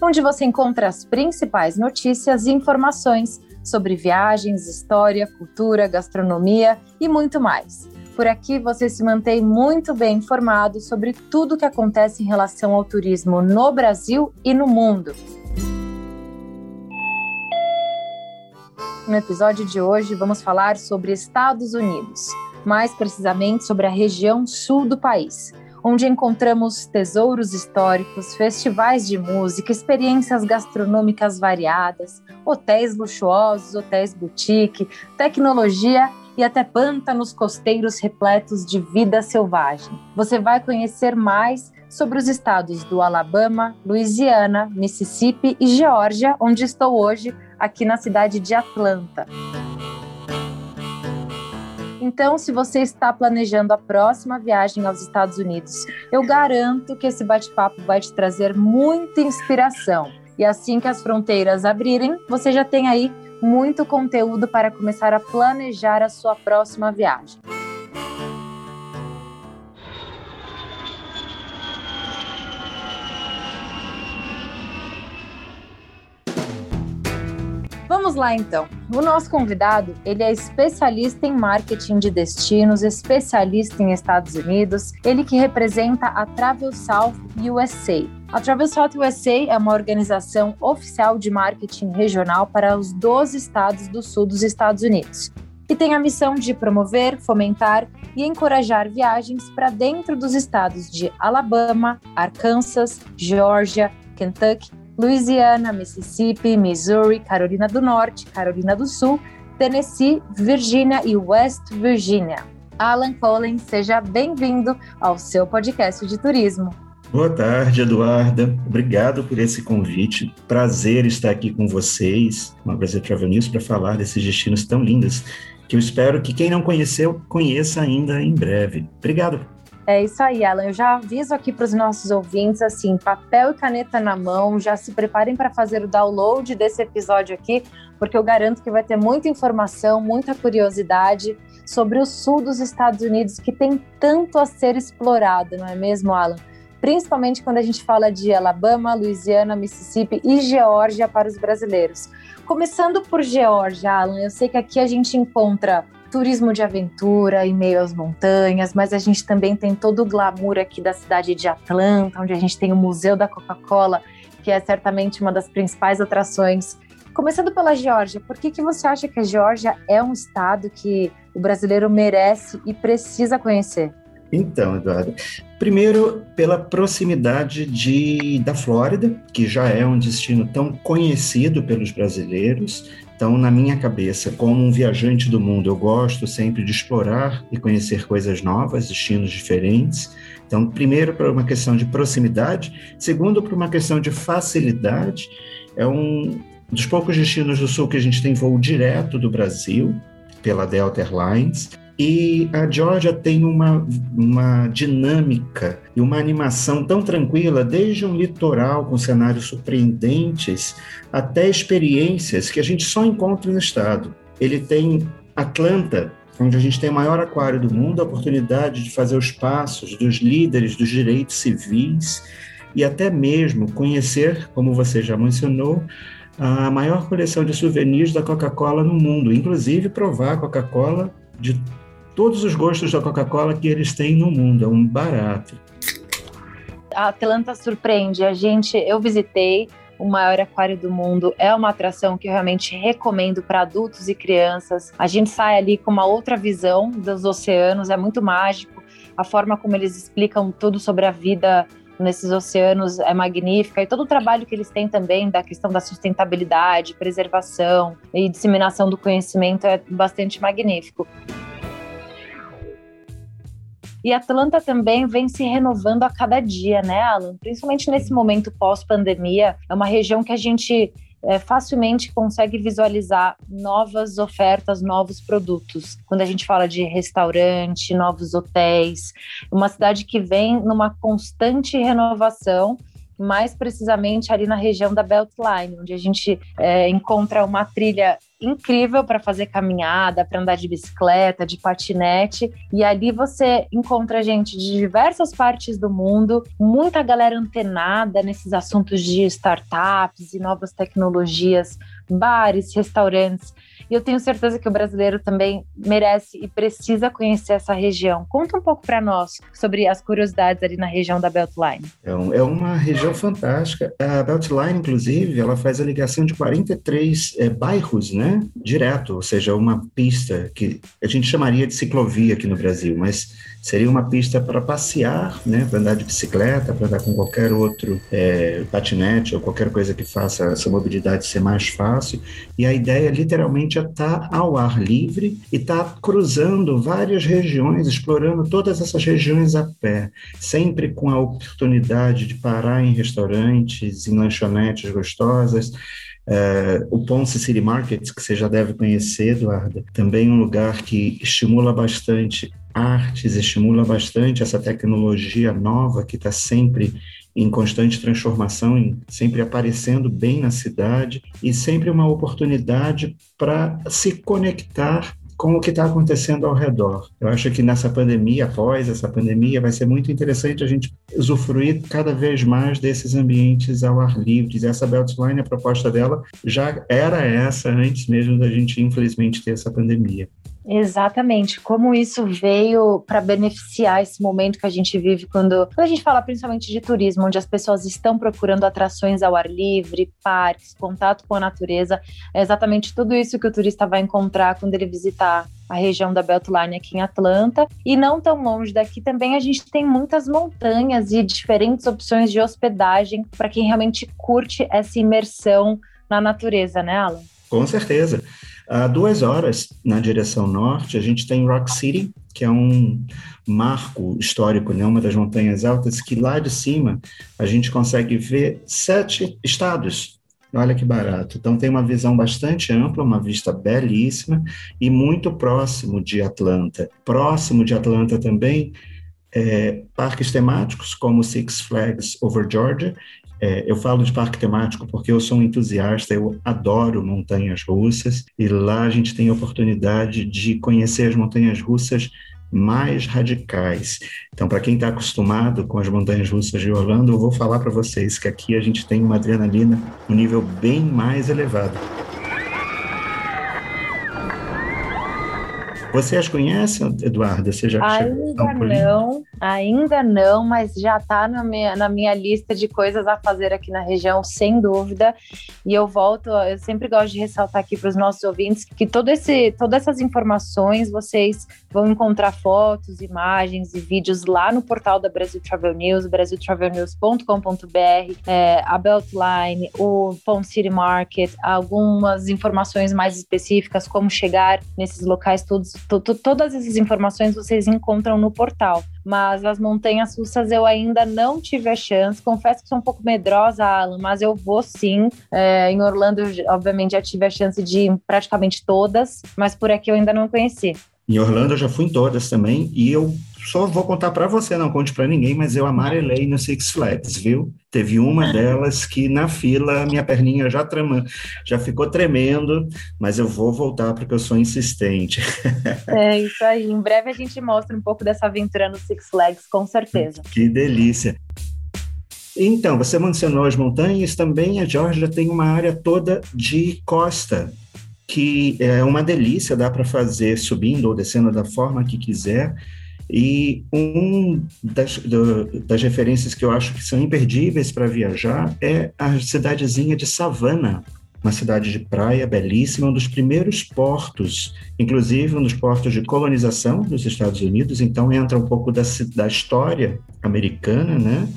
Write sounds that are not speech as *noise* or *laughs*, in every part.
onde você encontra as principais notícias e informações sobre viagens, história, cultura, gastronomia e muito mais. Por aqui você se mantém muito bem informado sobre tudo o que acontece em relação ao turismo no Brasil e no mundo. No episódio de hoje, vamos falar sobre Estados Unidos mais precisamente sobre a região sul do país, onde encontramos tesouros históricos, festivais de música, experiências gastronômicas variadas, hotéis luxuosos, hotéis boutique, tecnologia e até pântanos costeiros repletos de vida selvagem. Você vai conhecer mais sobre os estados do Alabama, Louisiana, Mississippi e Geórgia, onde estou hoje, aqui na cidade de Atlanta. Então, se você está planejando a próxima viagem aos Estados Unidos, eu garanto que esse bate-papo vai te trazer muita inspiração. E assim que as fronteiras abrirem, você já tem aí muito conteúdo para começar a planejar a sua próxima viagem. Vamos lá então. O nosso convidado, ele é especialista em marketing de destinos, especialista em Estados Unidos, ele que representa a Travel South USA. A Travel South USA é uma organização oficial de marketing regional para os 12 estados do sul dos Estados Unidos e tem a missão de promover, fomentar e encorajar viagens para dentro dos estados de Alabama, Arkansas, Geórgia, Kentucky Louisiana, Mississippi, Missouri, Carolina do Norte, Carolina do Sul, Tennessee, Virgínia e West Virginia. Alan Cullen, seja bem-vindo ao seu podcast de turismo. Boa tarde, Eduarda. Obrigado por esse convite. Prazer estar aqui com vocês, uma Brasil Travel News, para falar desses destinos tão lindos que eu espero que quem não conheceu, conheça ainda em breve. Obrigado. É isso aí, Alan. Eu já aviso aqui para os nossos ouvintes, assim, papel e caneta na mão, já se preparem para fazer o download desse episódio aqui, porque eu garanto que vai ter muita informação, muita curiosidade sobre o sul dos Estados Unidos, que tem tanto a ser explorado, não é mesmo, Alan? Principalmente quando a gente fala de Alabama, Louisiana, Mississippi e Geórgia para os brasileiros. Começando por Geórgia, Alan, eu sei que aqui a gente encontra turismo de aventura em meio às montanhas, mas a gente também tem todo o glamour aqui da cidade de Atlanta, onde a gente tem o Museu da Coca-Cola, que é certamente uma das principais atrações. Começando pela Geórgia, por que, que você acha que a Geórgia é um estado que o brasileiro merece e precisa conhecer? Então, Eduardo, primeiro pela proximidade de, da Flórida, que já é um destino tão conhecido pelos brasileiros, então, na minha cabeça, como um viajante do mundo, eu gosto sempre de explorar e conhecer coisas novas, destinos diferentes. Então, primeiro, por uma questão de proximidade, segundo, por uma questão de facilidade. É um dos poucos destinos do Sul que a gente tem voo direto do Brasil, pela Delta Airlines. E a Georgia tem uma, uma dinâmica e uma animação tão tranquila, desde um litoral com cenários surpreendentes até experiências que a gente só encontra no estado. Ele tem Atlanta, onde a gente tem o maior aquário do mundo, a oportunidade de fazer os passos dos líderes dos direitos civis e até mesmo conhecer, como você já mencionou, a maior coleção de souvenirs da Coca-Cola no mundo, inclusive provar Coca-Cola de todos os gostos da Coca-Cola que eles têm no mundo, é um barato. A Atlanta surpreende. A gente, eu visitei o maior aquário do mundo. É uma atração que eu realmente recomendo para adultos e crianças. A gente sai ali com uma outra visão dos oceanos, é muito mágico. A forma como eles explicam tudo sobre a vida nesses oceanos é magnífica e todo o trabalho que eles têm também da questão da sustentabilidade, preservação e disseminação do conhecimento é bastante magnífico. E Atlanta também vem se renovando a cada dia, né, Alan? Principalmente nesse momento pós-pandemia, é uma região que a gente é, facilmente consegue visualizar novas ofertas, novos produtos. Quando a gente fala de restaurante, novos hotéis, uma cidade que vem numa constante renovação mais precisamente ali na região da Beltline, onde a gente é, encontra uma trilha incrível para fazer caminhada, para andar de bicicleta, de patinete. E ali você encontra gente de diversas partes do mundo, muita galera antenada nesses assuntos de startups e novas tecnologias, bares, restaurantes. E eu tenho certeza que o brasileiro também merece e precisa conhecer essa região. Conta um pouco para nós sobre as curiosidades ali na região da Beltline. É, é uma região fantástica. A Beltline, inclusive, ela faz a ligação de 43 é, bairros, né? Direto, ou seja, uma pista que a gente chamaria de ciclovia aqui no Brasil, mas seria uma pista para passear, né? Para andar de bicicleta, para andar com qualquer outro é, patinete ou qualquer coisa que faça essa mobilidade ser mais fácil. E a ideia, literalmente, está ao ar livre e está cruzando várias regiões, explorando todas essas regiões a pé, sempre com a oportunidade de parar em restaurantes, em lanchonetes gostosas. Uh, o Ponce City Market, que você já deve conhecer, Eduardo, também um lugar que estimula bastante artes, estimula bastante essa tecnologia nova que está sempre em constante transformação, sempre aparecendo bem na cidade e sempre uma oportunidade para se conectar com o que está acontecendo ao redor. Eu acho que nessa pandemia, após essa pandemia, vai ser muito interessante a gente usufruir cada vez mais desses ambientes ao ar livre. Essa Beltline, a proposta dela já era essa antes mesmo da gente, infelizmente, ter essa pandemia. Exatamente, como isso veio para beneficiar esse momento que a gente vive quando, quando, a gente fala principalmente de turismo, onde as pessoas estão procurando atrações ao ar livre, parques, contato com a natureza. É exatamente tudo isso que o turista vai encontrar quando ele visitar a região da Beltline aqui em Atlanta. E não tão longe daqui também a gente tem muitas montanhas e diferentes opções de hospedagem para quem realmente curte essa imersão na natureza, né, Alan? Com certeza. A duas horas na direção norte, a gente tem Rock City, que é um marco histórico, né? uma das montanhas altas, que lá de cima a gente consegue ver sete estados. Olha que barato. Então tem uma visão bastante ampla, uma vista belíssima e muito próximo de Atlanta. Próximo de Atlanta também é, parques temáticos como Six Flags Over Georgia é, eu falo de parque temático porque eu sou um entusiasta, eu adoro montanhas russas e lá a gente tem a oportunidade de conhecer as montanhas russas mais radicais. Então, para quem está acostumado com as montanhas russas de Orlando, eu vou falar para vocês que aqui a gente tem uma adrenalina um nível bem mais elevado. Você as conhece, Eduarda? Você já ainda não, ainda não, mas já está na minha, na minha lista de coisas a fazer aqui na região, sem dúvida. E eu volto, eu sempre gosto de ressaltar aqui para os nossos ouvintes que todo esse, todas essas informações vocês vão encontrar fotos, imagens e vídeos lá no portal da Brasil Travel News, brasiltravelnews.com.br, é, a Beltline, o Pond City Market, algumas informações mais específicas, como chegar nesses locais todos todas essas informações vocês encontram no portal. Mas as montanhas russas eu ainda não tive a chance. Confesso que sou um pouco medrosa, Alan, mas eu vou sim. É, em Orlando, obviamente, já tive a chance de ir praticamente todas, mas por aqui eu ainda não conheci. Em Orlando eu já fui em todas também e eu só vou contar para você, não conte para ninguém, mas eu amarelei no Six Flags, viu? Teve uma delas que na fila minha perninha já trema, já ficou tremendo, mas eu vou voltar porque eu sou insistente. *laughs* É isso aí. Em breve a gente mostra um pouco dessa aventura no Six Flags, com certeza. Que delícia. Então, você mencionou as montanhas, também a Georgia tem uma área toda de costa que é uma delícia, dá para fazer subindo ou descendo da forma que quiser. E um das, do, das referências que eu acho que são imperdíveis para viajar é a cidadezinha de Savannah, uma cidade de praia belíssima, um dos primeiros portos, inclusive um dos portos de colonização dos Estados Unidos. Então entra um pouco da, da história americana, né?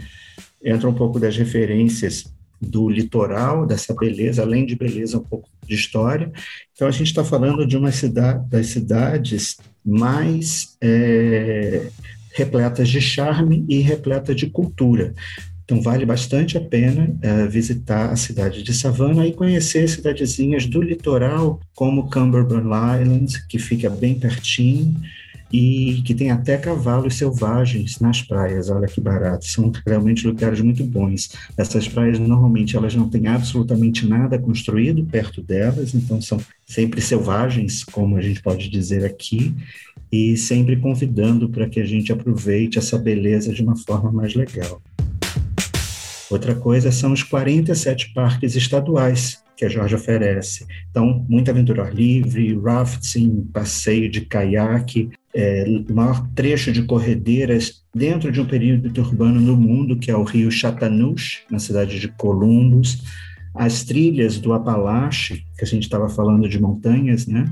Entra um pouco das referências do litoral, dessa beleza, além de beleza, um pouco de história. Então, a gente está falando de uma cidade, das cidades mais é, repletas de charme e repletas de cultura. Então, vale bastante a pena uh, visitar a cidade de Savannah e conhecer cidadezinhas do litoral, como Cumberland Island, que fica bem pertinho, e que tem até cavalos selvagens nas praias. Olha que barato, são realmente lugares muito bons. Essas praias normalmente elas não têm absolutamente nada construído perto delas, então são sempre selvagens, como a gente pode dizer aqui, e sempre convidando para que a gente aproveite essa beleza de uma forma mais legal. Outra coisa são os 47 parques estaduais que a Georgia oferece. Então, muita aventura livre, rafting, passeio de caiaque, é, maior trecho de corredeiras dentro de um período urbano no mundo, que é o rio Chattahoochee, na cidade de Columbus, as trilhas do Apalache, que a gente estava falando de montanhas, né,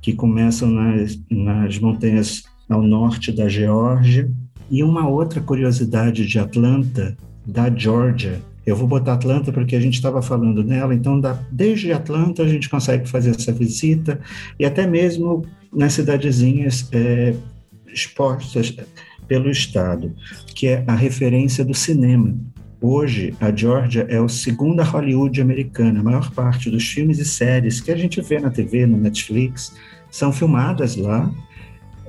que começam nas, nas montanhas ao norte da Geórgia, e uma outra curiosidade de Atlanta, da Geórgia, eu vou botar Atlanta porque a gente estava falando nela, então da, desde Atlanta a gente consegue fazer essa visita e até mesmo nas cidadezinhas é, expostas pelo Estado, que é a referência do cinema. Hoje, a Georgia é a segunda Hollywood americana. A maior parte dos filmes e séries que a gente vê na TV, no Netflix, são filmadas lá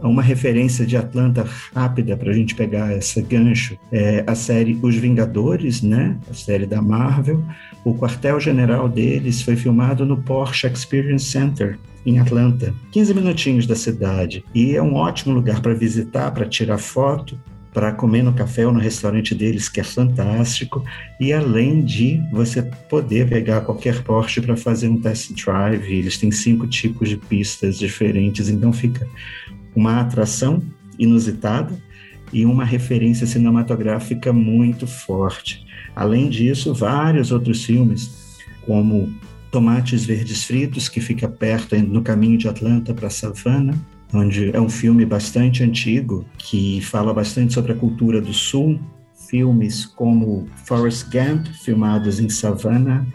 uma referência de Atlanta rápida para a gente pegar esse gancho é a série Os Vingadores, né? A série da Marvel. O quartel-general deles foi filmado no Porsche Experience Center em Atlanta, 15 minutinhos da cidade. E é um ótimo lugar para visitar, para tirar foto, para comer no café ou no restaurante deles, que é fantástico, e além de você poder pegar qualquer Porsche para fazer um test drive, eles têm cinco tipos de pistas diferentes, então fica uma atração inusitada e uma referência cinematográfica muito forte. Além disso, vários outros filmes, como Tomates Verdes Fritos, que fica perto no caminho de Atlanta para Savannah, onde é um filme bastante antigo que fala bastante sobre a cultura do Sul. Filmes como Forrest Gump, filmados em Savannah,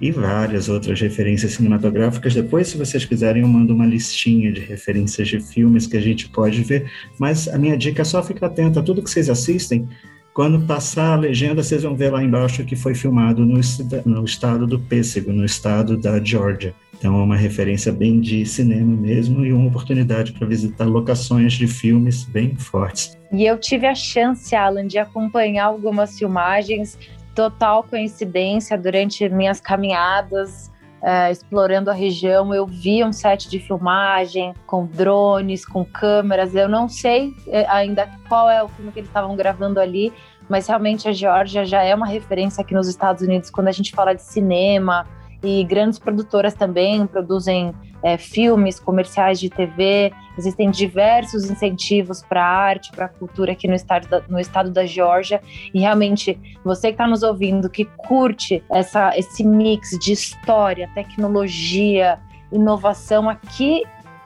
e várias outras referências cinematográficas. Depois, se vocês quiserem, eu mando uma listinha de referências de filmes que a gente pode ver. Mas a minha dica é só ficar atento a tudo que vocês assistem. Quando passar a legenda, vocês vão ver lá embaixo que foi filmado no, no estado do Pêssego, no estado da Georgia. Então é uma referência bem de cinema mesmo e uma oportunidade para visitar locações de filmes bem fortes. E eu tive a chance, Alan, de acompanhar algumas filmagens total coincidência, durante minhas caminhadas é, explorando a região, eu vi um set de filmagem com drones, com câmeras. Eu não sei é, ainda qual é o filme que eles estavam gravando ali, mas realmente a Geórgia já é uma referência aqui nos Estados Unidos quando a gente fala de cinema, e grandes produtoras também produzem é, filmes, comerciais de TV. Existem diversos incentivos para a arte, para a cultura aqui no estado, da, no estado da Geórgia. E realmente, você que está nos ouvindo, que curte essa, esse mix de história, tecnologia, inovação aqui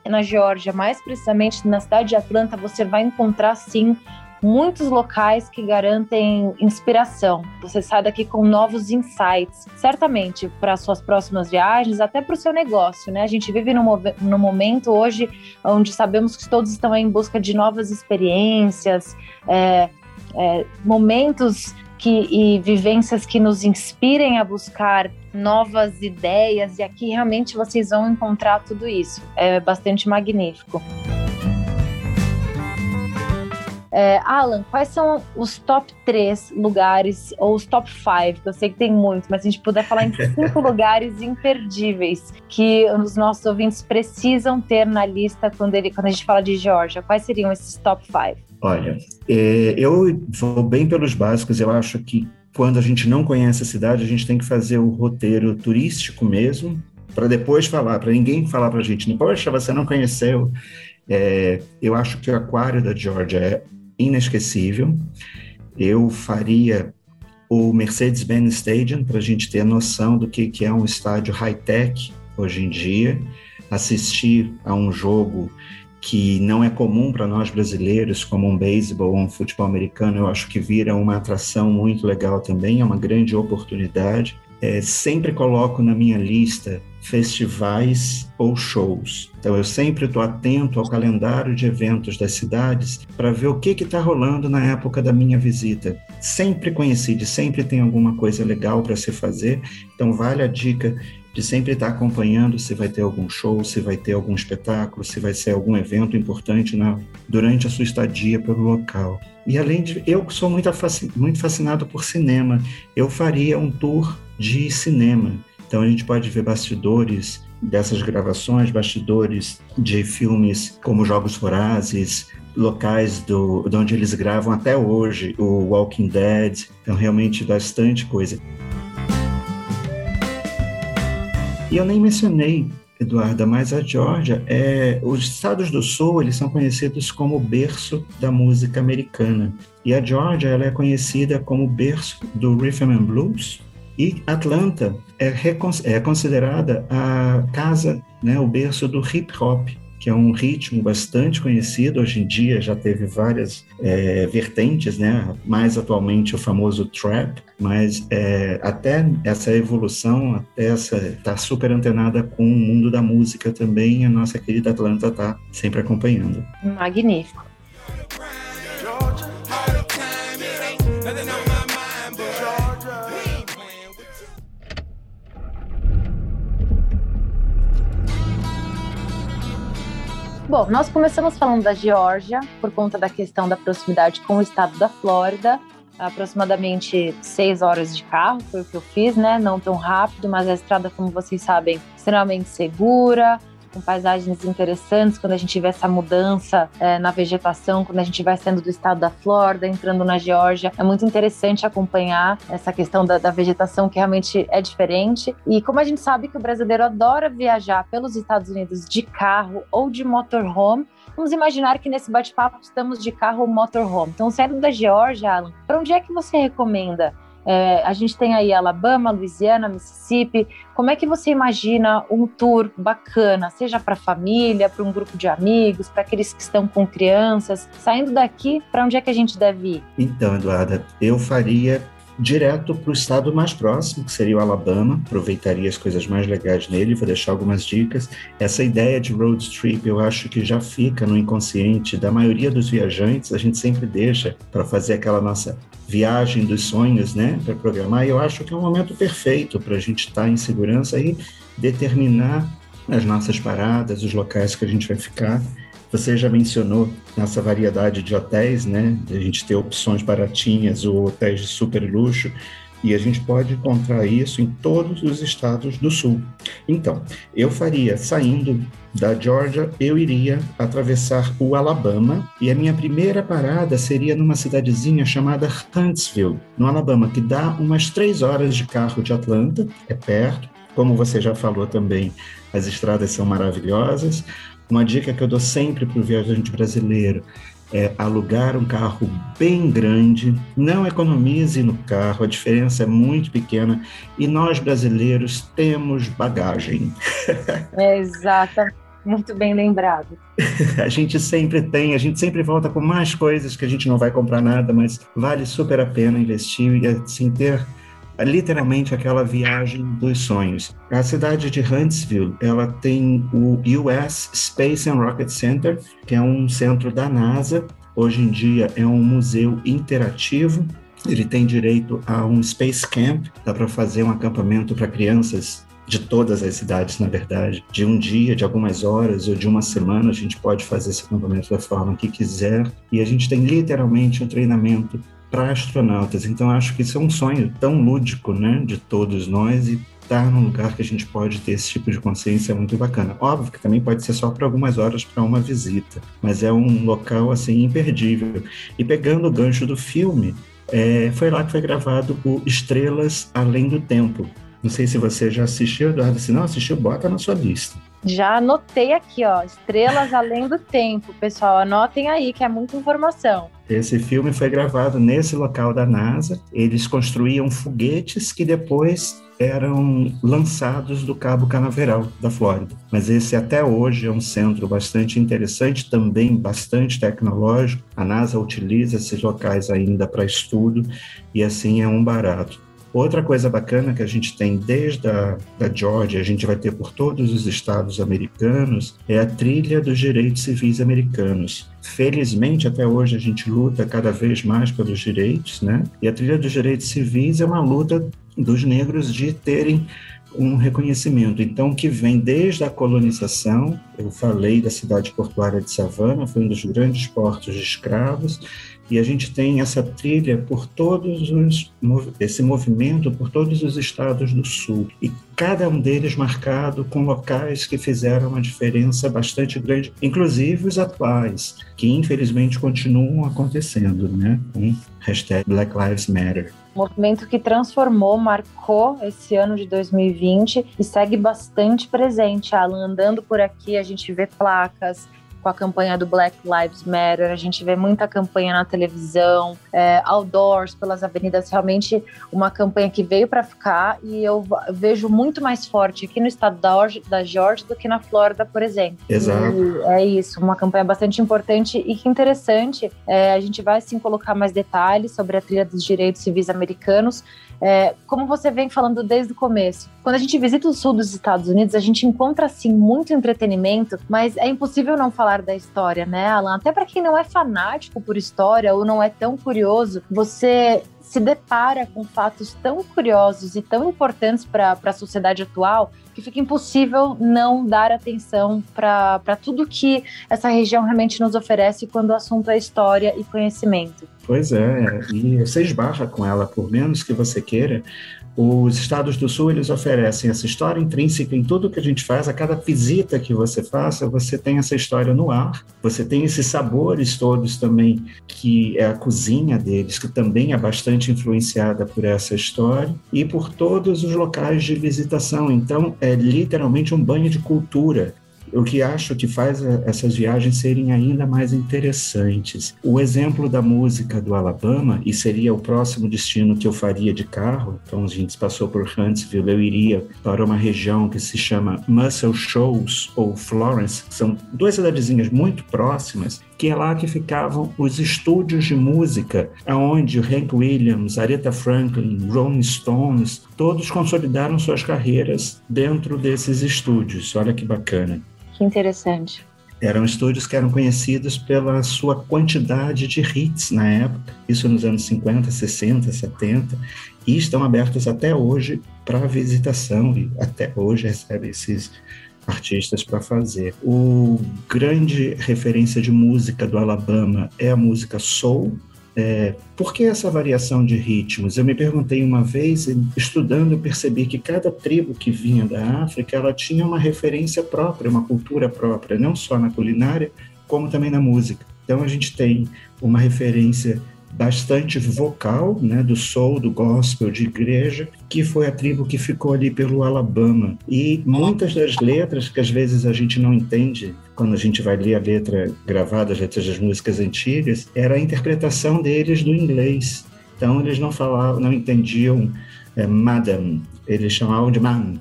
na Geórgia, mais precisamente na cidade de Atlanta, você vai encontrar sim muitos locais que garantem inspiração. Você sai daqui com novos insights, certamente para suas próximas viagens, até para o seu negócio, né? A gente vive num, num momento hoje onde sabemos que todos estão em busca de novas experiências, é, é, momentos que, e vivências que nos inspirem a buscar novas ideias, e aqui realmente vocês vão encontrar tudo isso. É bastante magnífico. É, Alan, quais são os top 3 lugares, ou os top 5, que eu sei que tem muitos, mas se a gente puder falar em *laughs* cinco lugares imperdíveis que os nossos ouvintes precisam ter na lista quando, ele, quando a gente fala de Georgia, quais seriam esses top 5? Olha, é, eu vou bem pelos básicos, eu acho que quando a gente não conhece a cidade, a gente tem que fazer o roteiro turístico mesmo, para depois falar, para ninguém falar para a gente, poxa, você não conheceu. É, eu acho que o Aquário da Georgia é inesquecível. Eu faria o Mercedes-Benz Stadium para a gente ter noção do que, que é um estádio high-tech hoje em dia, assistir a um jogo que não é comum para nós brasileiros, como um beisebol ou um futebol americano, eu acho que vira uma atração muito legal também, é uma grande oportunidade. É, sempre coloco na minha lista festivais ou shows. Então, eu sempre estou atento ao calendário de eventos das cidades para ver o que está rolando na época da minha visita. Sempre coincide, sempre tem alguma coisa legal para se fazer. Então, vale a dica de sempre estar acompanhando se vai ter algum show, se vai ter algum espetáculo, se vai ser algum evento importante na, durante a sua estadia pelo local. E além de, eu sou muito, muito fascinado por cinema, eu faria um tour de cinema. Então a gente pode ver bastidores dessas gravações, bastidores de filmes como Jogos Vorazes, locais do, de onde eles gravam até hoje, o Walking Dead, então realmente bastante coisa. E eu nem mencionei, Eduarda, mas a Geórgia, é, os estados do Sul, eles são conhecidos como berço da música americana. E a Geórgia, ela é conhecida como berço do rhythm and blues, e Atlanta é, é considerada a casa, né, o berço do hip hop, que é um ritmo bastante conhecido hoje em dia, já teve várias é, vertentes, né? Mais atualmente o famoso trap, mas é, até essa evolução, até essa tá super antenada com o mundo da música também. A nossa querida Atlanta tá sempre acompanhando. Magnífico. Bom, nós começamos falando da Geórgia por conta da questão da proximidade com o estado da Flórida. Aproximadamente seis horas de carro foi o que eu fiz, né? Não tão rápido, mas a estrada, como vocês sabem, extremamente segura, com paisagens interessantes quando a gente vê essa mudança é, na vegetação, quando a gente vai saindo do estado da Flórida, entrando na Geórgia. É muito interessante acompanhar essa questão da, da, vegetação que realmente é diferente. E como a gente sabe que o brasileiro adora viajar pelos Estados Unidos de carro ou de motorhome, Vamos imaginar que nesse bate-papo estamos de carro ou motorhome. Então, saindo da Geórgia, Alan, para onde é que você recomenda é, a gente tem aí Alabama, Louisiana, Mississippi. Como é que você imagina um tour bacana, seja para família, para um grupo de amigos, para aqueles que estão com crianças? Saindo daqui, para onde é que a gente deve ir? Então, Eduarda, eu faria direto para o estado mais próximo, que seria o Alabama. Aproveitaria as coisas mais legais nele, vou deixar algumas dicas. Essa ideia de road trip eu acho que já fica no inconsciente da maioria dos viajantes. A gente sempre deixa para fazer aquela nossa viagem dos sonhos, né, para programar. E eu acho que é um momento perfeito para a gente estar tá em segurança e determinar as nossas paradas, os locais que a gente vai ficar você já mencionou nessa variedade de hotéis, né? A gente ter opções baratinhas ou hotéis de super luxo. E a gente pode encontrar isso em todos os estados do sul. Então, eu faria, saindo da Georgia, eu iria atravessar o Alabama e a minha primeira parada seria numa cidadezinha chamada Huntsville, no Alabama, que dá umas três horas de carro de Atlanta, é perto. Como você já falou também, as estradas são maravilhosas. Uma dica que eu dou sempre para o viajante brasileiro é alugar um carro bem grande, não economize no carro, a diferença é muito pequena e nós brasileiros temos bagagem. *laughs* É, exato, muito bem lembrado. *laughs* a gente sempre tem, a gente sempre volta com mais coisas que a gente não vai comprar nada, mas vale super a pena investir e assim ter literalmente aquela viagem dos sonhos. A cidade de Huntsville, ela tem o US Space and Rocket Center, que é um centro da NASA. Hoje em dia é um museu interativo. Ele tem direito a um Space Camp, dá para fazer um acampamento para crianças de todas as cidades, na verdade, de um dia, de algumas horas ou de uma semana, a gente pode fazer esse acampamento da forma que quiser. E a gente tem literalmente um treinamento para astronautas. Então acho que isso é um sonho tão lúdico, né, de todos nós e estar num lugar que a gente pode ter esse tipo de consciência é muito bacana. Óbvio que também pode ser só por algumas horas para uma visita, mas é um local assim imperdível. E pegando o gancho do filme, é, foi lá que foi gravado o Estrelas Além do Tempo. Não sei se você já assistiu, Eduardo. Se não assistiu, bota na sua lista. Já anotei aqui, ó, Estrelas Além do Tempo. Pessoal, anotem aí que é muita informação. Esse filme foi gravado nesse local da NASA. Eles construíam foguetes que depois eram lançados do Cabo Canaveral, da Flórida. Mas esse até hoje é um centro bastante interessante, também bastante tecnológico. A NASA utiliza esses locais ainda para estudo e assim é um barato. Outra coisa bacana que a gente tem desde a da Georgia, a gente vai ter por todos os estados americanos, é a trilha dos direitos civis americanos. Felizmente, até hoje, a gente luta cada vez mais pelos direitos, né? E a trilha dos direitos civis é uma luta dos negros de terem um reconhecimento. Então, que vem desde a colonização, eu falei da cidade portuária de Savannah, foi um dos grandes portos de escravos, e a gente tem essa trilha por todos os esse movimento por todos os estados do sul e cada um deles marcado com locais que fizeram uma diferença bastante grande, inclusive os atuais, que infelizmente continuam acontecendo, né? Com hashtag Black Lives Matter. Movimento que transformou, marcou esse ano de 2020 e segue bastante presente. Alan, andando por aqui, a gente vê placas, com a campanha do Black Lives Matter, a gente vê muita campanha na televisão, é, outdoors pelas avenidas, realmente uma campanha que veio para ficar e eu vejo muito mais forte aqui no estado da, da Georgia do que na Flórida, por exemplo. Exato. E é isso, uma campanha bastante importante e que interessante. É, a gente vai sim colocar mais detalhes sobre a trilha dos direitos civis americanos, é, como você vem falando desde o começo, quando a gente visita o sul dos Estados Unidos, a gente encontra assim muito entretenimento, mas é impossível não falar da história, né, Alan? Até para quem não é fanático por história ou não é tão curioso, você se depara com fatos tão curiosos e tão importantes para a sociedade atual que fica impossível não dar atenção para tudo que essa região realmente nos oferece quando o assunto é história e conhecimento. Pois é, e você esbarra com ela, por menos que você queira, os estados do sul, eles oferecem essa história intrínseca em tudo que a gente faz, a cada visita que você faça, você tem essa história no ar, você tem esses sabores todos também, que é a cozinha deles, que também é bastante influenciada por essa história, e por todos os locais de visitação. Então, é literalmente um banho de cultura o que acho que faz essas viagens serem ainda mais interessantes. O exemplo da música do Alabama, e seria o próximo destino que eu faria de carro, então a gente passou por Huntsville, eu iria para uma região que se chama Muscle Shoals ou Florence, que são duas cidadezinhas muito próximas, que é lá que ficavam os estúdios de música, aonde Hank Williams, Aretha Franklin, Rolling Stones, todos consolidaram suas carreiras dentro desses estúdios. Olha que bacana. Que interessante. Eram estúdios que eram conhecidos pela sua quantidade de hits na época, isso nos anos 50, 60, 70, e estão abertos até hoje para visitação, e até hoje recebem esses artistas para fazer. O grande referência de música do Alabama é a música soul, é, por que essa variação de ritmos? Eu me perguntei uma vez, estudando, eu percebi que cada tribo que vinha da África, ela tinha uma referência própria, uma cultura própria, não só na culinária, como também na música. Então a gente tem uma referência bastante vocal, né, do soul, do gospel, de igreja, que foi a tribo que ficou ali pelo Alabama. E muitas das letras que às vezes a gente não entende quando a gente vai ler a letra gravada, as letras das músicas antigas, era a interpretação deles do inglês. Então eles não falavam, não entendiam é, madam, eles chamavam de man.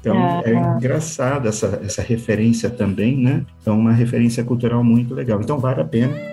Então é, é engraçado essa, essa referência também, né? Então uma referência cultural muito legal. Então vale a pena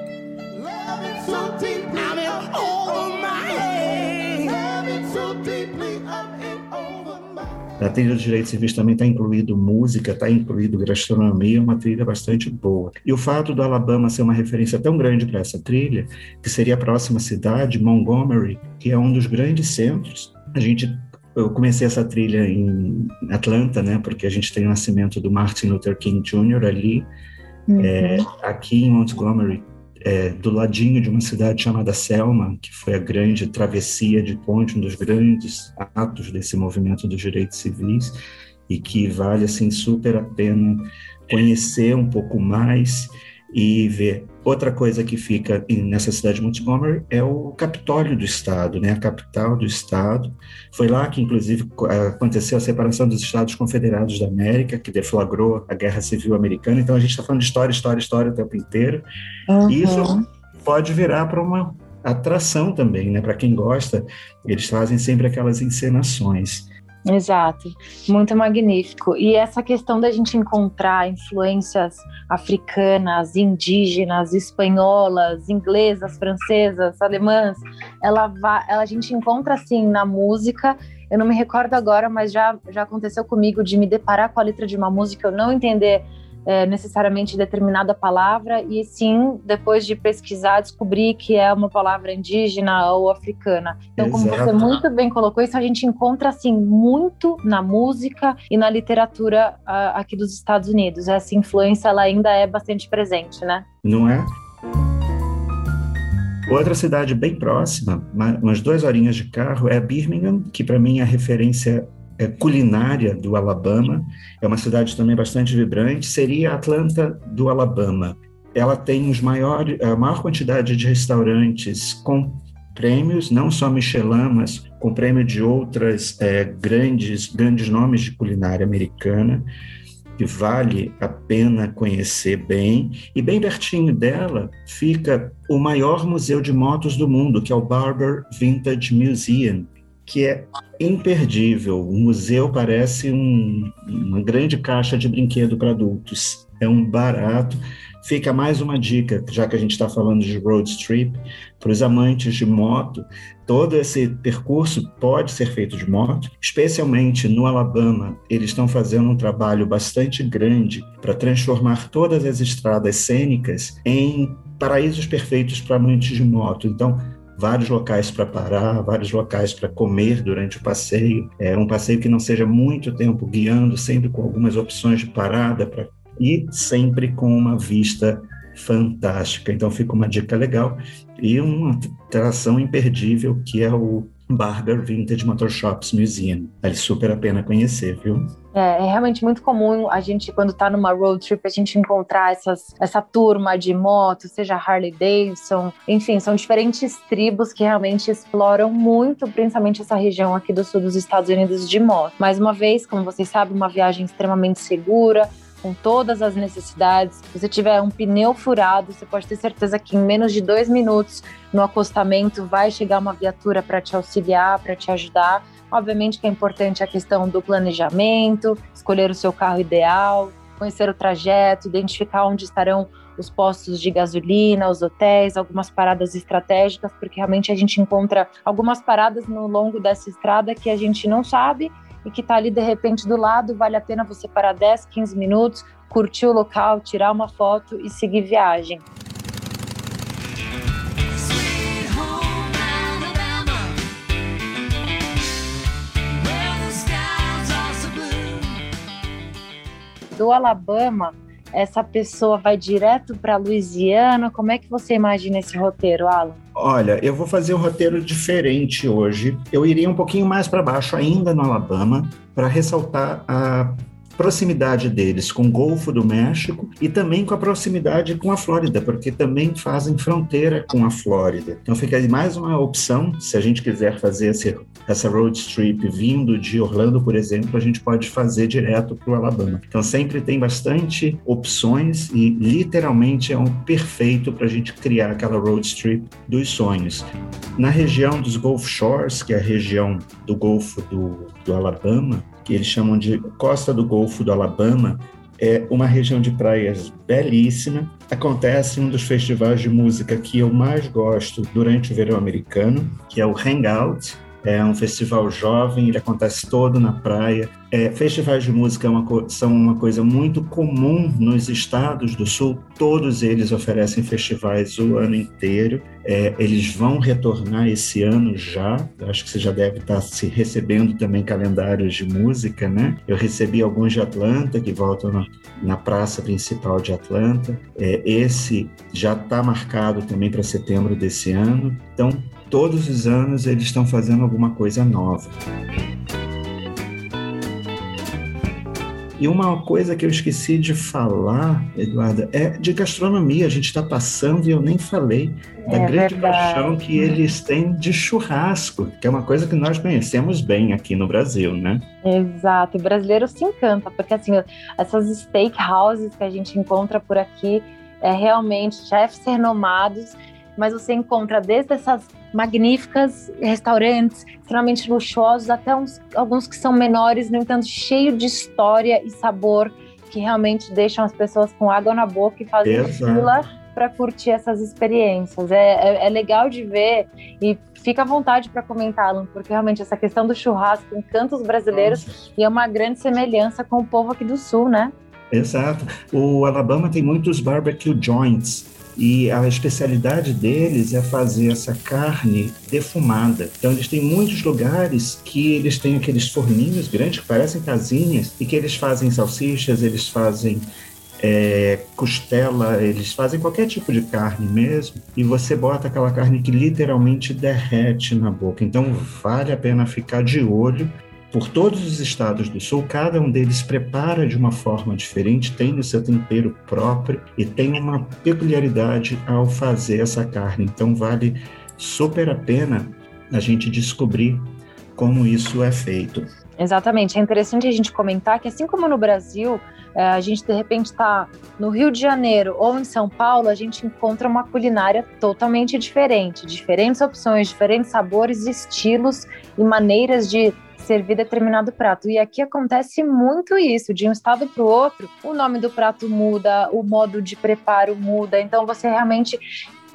A trilha dos direitos civis também está incluído música, está incluído gastronomia, uma trilha bastante boa. E o fato do Alabama ser uma referência tão grande para essa trilha, que seria a próxima cidade, Montgomery, que é um dos grandes centros. A gente eu comecei essa trilha em Atlanta, né, porque a gente tem o nascimento do Martin Luther King Jr. ali. Uhum. É, aqui em Montgomery é, do ladinho de uma cidade chamada Selma, que foi a grande travessia de ponte, um dos grandes atos desse movimento dos direitos civis, e que vale assim super a pena conhecer um pouco mais e ver. Outra coisa que fica nessa cidade de Montgomery é o Capitólio do Estado, né? a capital do Estado. Foi lá que, inclusive, aconteceu a separação dos Estados Confederados da América, que deflagrou a Guerra Civil Americana. Então, a gente está falando de história, história, história o tempo inteiro. Uhum. E isso pode virar para uma atração também, né? Para quem gosta, eles fazem sempre aquelas encenações. Exato, muito magnífico. E essa questão da gente encontrar influências africanas, indígenas, espanholas, inglesas, francesas, alemãs, ela, vai, ela a gente encontra assim na música. Eu não me recordo agora, mas já, já aconteceu comigo de me deparar com a letra de uma música, eu não entender é, necessariamente determinada palavra, e sim, depois de pesquisar, descobrir que é uma palavra indígena ou africana. Então, Exato. como você muito bem colocou, isso a gente encontra assim muito na música e na literatura uh, aqui dos Estados Unidos. Essa influência ela ainda é bastante presente, né? Não é? Outra cidade bem próxima, umas duas horinhas de carro, é Birmingham, que para mim é a referência é, culinária do Alabama. É uma cidade também bastante vibrante. Seria a Atlanta do Alabama. Ela tem os maiores, a maior quantidade de restaurantes com prêmios, não só Michelin, mas com prêmio de outras é, grandes, grandes nomes de culinária americana, que vale a pena conhecer bem. E bem pertinho dela fica o maior museu de motos do mundo, que é o Barber Vintage Museum, que é imperdível. O museu parece um, uma grande caixa de brinquedo para adultos. É um barato. Fica mais uma dica, já que a gente está falando de road trip, para os amantes de moto. Todo esse percurso pode ser feito de moto, especialmente no Alabama. Eles estão fazendo um trabalho bastante grande para transformar todas as estradas cênicas em paraísos perfeitos para amantes de moto. Então, vários locais para parar, vários locais para comer durante o passeio. É um passeio que não seja muito tempo guiando, sempre com algumas opções de parada para e sempre com uma vista fantástica. Então fica uma dica legal e uma atração imperdível que é o Barber Vintage Motor Shops Museum. Vale super a pena conhecer, viu? É, é realmente muito comum a gente, quando está numa road trip, a gente encontrar essas, essa turma de moto, seja Harley Davidson, enfim, são diferentes tribos que realmente exploram muito, principalmente essa região aqui do sul dos Estados Unidos de moto. Mais uma vez, como vocês sabem, uma viagem extremamente segura, com todas as necessidades. Se você tiver um pneu furado, você pode ter certeza que em menos de dois minutos no acostamento vai chegar uma viatura para te auxiliar, para te ajudar. Obviamente que é importante a questão do planejamento, escolher o seu carro ideal, conhecer o trajeto, identificar onde estarão os postos de gasolina, os hotéis, algumas paradas estratégicas, porque realmente a gente encontra algumas paradas no longo dessa estrada que a gente não sabe e que está ali de repente do lado, vale a pena você parar 10, 15 minutos, curtir o local, tirar uma foto e seguir viagem. Do Alabama, essa pessoa vai direto para Louisiana? Como é que você imagina esse roteiro, Alan? Olha, eu vou fazer um roteiro diferente hoje. Eu iria um pouquinho mais para baixo, ainda no Alabama, para ressaltar a proximidade deles com o Golfo do México e também com a proximidade com a Flórida, porque também fazem fronteira com a Flórida. Então fica aí mais uma opção, se a gente quiser fazer esse, essa road trip vindo de Orlando, por exemplo, a gente pode fazer direto para o Alabama. Então sempre tem bastante opções e literalmente é um perfeito para a gente criar aquela road trip dos sonhos. Na região dos Gulf Shores, que é a região do Golfo do, do Alabama, que eles chamam de Costa do Golfo do Alabama, é uma região de praias belíssima. Acontece um dos festivais de música que eu mais gosto durante o verão americano, que é o Hangout, é um festival jovem, ele acontece todo na praia. É, festivais de música é uma, são uma coisa muito comum nos estados do sul, todos eles oferecem festivais o ano inteiro. É, eles vão retornar esse ano já, Eu acho que você já deve estar se recebendo também calendários de música, né? Eu recebi alguns de Atlanta, que voltam na, na praça principal de Atlanta. É, esse já está marcado também para setembro desse ano. Então, todos os anos eles estão fazendo alguma coisa nova. E uma coisa que eu esqueci de falar, Eduarda, é de gastronomia. A gente está passando e eu nem falei da é grande verdade. paixão que eles têm de churrasco, que é uma coisa que nós conhecemos bem aqui no Brasil, né? Exato. O brasileiro se encanta, porque assim, essas steakhouses que a gente encontra por aqui é realmente chefes renomados mas você encontra desde essas magníficas restaurantes extremamente luxuosos até uns, alguns que são menores, no entanto, cheio de história e sabor que realmente deixam as pessoas com água na boca e fazem Exato. fila para curtir essas experiências. É, é, é, legal de ver e fica à vontade para comentar, Alan, porque realmente essa questão do churrasco encanta os brasileiros Nossa. e é uma grande semelhança com o povo aqui do Sul, né? Exato. O Alabama tem muitos barbecue joints. E a especialidade deles é fazer essa carne defumada. Então eles têm muitos lugares que eles têm aqueles forninhos grandes que parecem casinhas e que eles fazem salsichas, eles fazem é, costela, eles fazem qualquer tipo de carne mesmo, e você bota aquela carne que literalmente derrete na boca. Então vale a pena ficar de olho por todos os estados do sul, cada um deles prepara de uma forma diferente, tem o seu tempero próprio e tem uma peculiaridade ao fazer essa carne. Então vale super a pena a gente descobrir como isso é feito. Exatamente. É interessante a gente comentar que, assim como no Brasil, é, a gente de repente está no Rio de Janeiro ou em São Paulo, a gente encontra uma culinária totalmente diferente, diferentes opções, diferentes sabores, estilos e maneiras de servir determinado prato. E aqui acontece muito isso, de um estado para o outro, o nome do prato muda, o modo de preparo muda. Então você realmente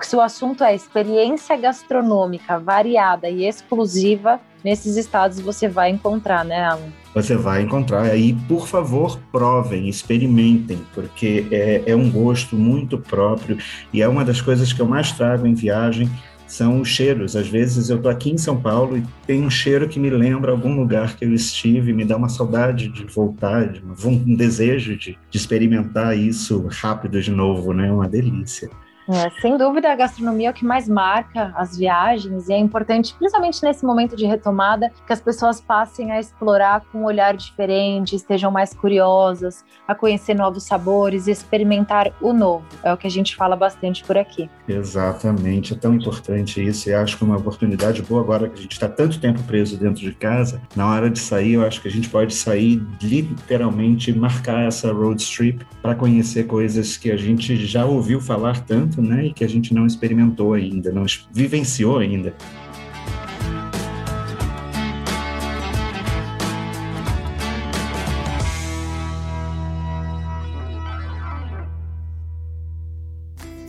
se o assunto é experiência gastronômica variada e exclusiva, nesses estados você vai encontrar, né, Alan? Você vai encontrar. Aí, por favor, provem, experimentem, porque é, é um gosto muito próprio e é uma das coisas que eu mais trago em viagem são os cheiros. Às vezes eu estou aqui em São Paulo e tem um cheiro que me lembra algum lugar que eu estive, me dá uma saudade de voltar, um desejo de, de experimentar isso rápido de novo, né? Uma delícia. É, sem dúvida, a gastronomia é o que mais marca as viagens e é importante, principalmente nesse momento de retomada, que as pessoas passem a explorar com um olhar diferente, estejam mais curiosas, a conhecer novos sabores, experimentar o novo. É o que a gente fala bastante por aqui. Exatamente, é tão importante isso e acho que é uma oportunidade boa agora que a gente está tanto tempo preso dentro de casa. Na hora de sair, eu acho que a gente pode sair literalmente marcar essa road trip para conhecer coisas que a gente já ouviu falar tanto né, e que a gente não experimentou ainda, não vivenciou ainda.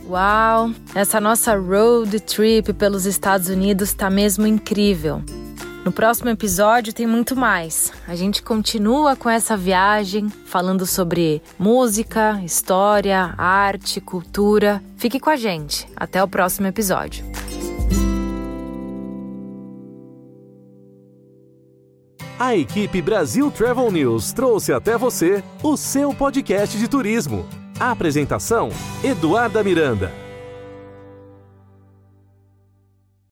Uau! Essa nossa road trip pelos Estados Unidos está mesmo incrível. No próximo episódio tem muito mais. A gente continua com essa viagem falando sobre música, história, arte, cultura. Fique com a gente. Até o próximo episódio. A equipe Brasil Travel News trouxe até você o seu podcast de turismo. A apresentação: Eduarda Miranda.